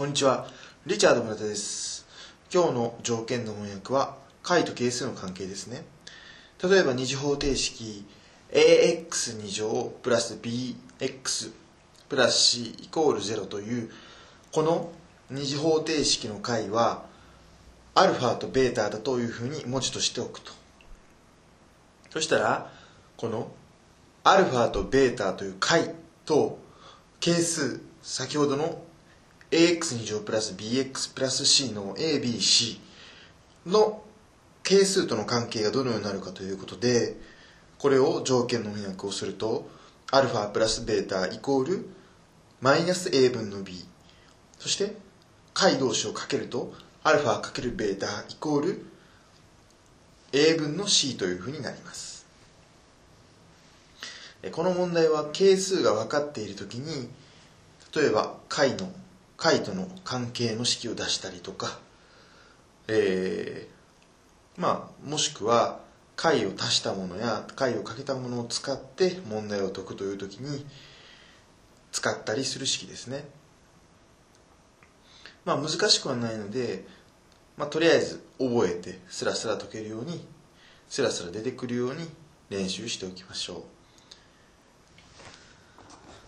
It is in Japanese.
こんにちは。リチャード村田です。今日の条件の翻訳は解と係数の関係ですね。例えば二次方程式 ax2 乗プラス bx プラス c イコール0というこの二次方程式の解はアルファとベータだというふうに文字としておくと。そしたらこのアルファとベータという解と係数先ほどの ax2 乗プラス bx プラス c の abc の係数との関係がどのようになるかということでこれを条件の翻訳をするとアルファプラスベータイコールマイナス a 分の b そして解同士をかけるとアルファかけるベータイコール a 分の c というふうになります。この問題は係数が分かっているときに例えば解の解との関係の式を出したりとか、えー、まあもしくは解を足したものや解をかけたものを使って問題を解くというときに使ったりする式ですね。まあ難しくはないので、まあ、とりあえず覚えてスラスラ解けるようにスラスラ出てくるように練習しておきましょう。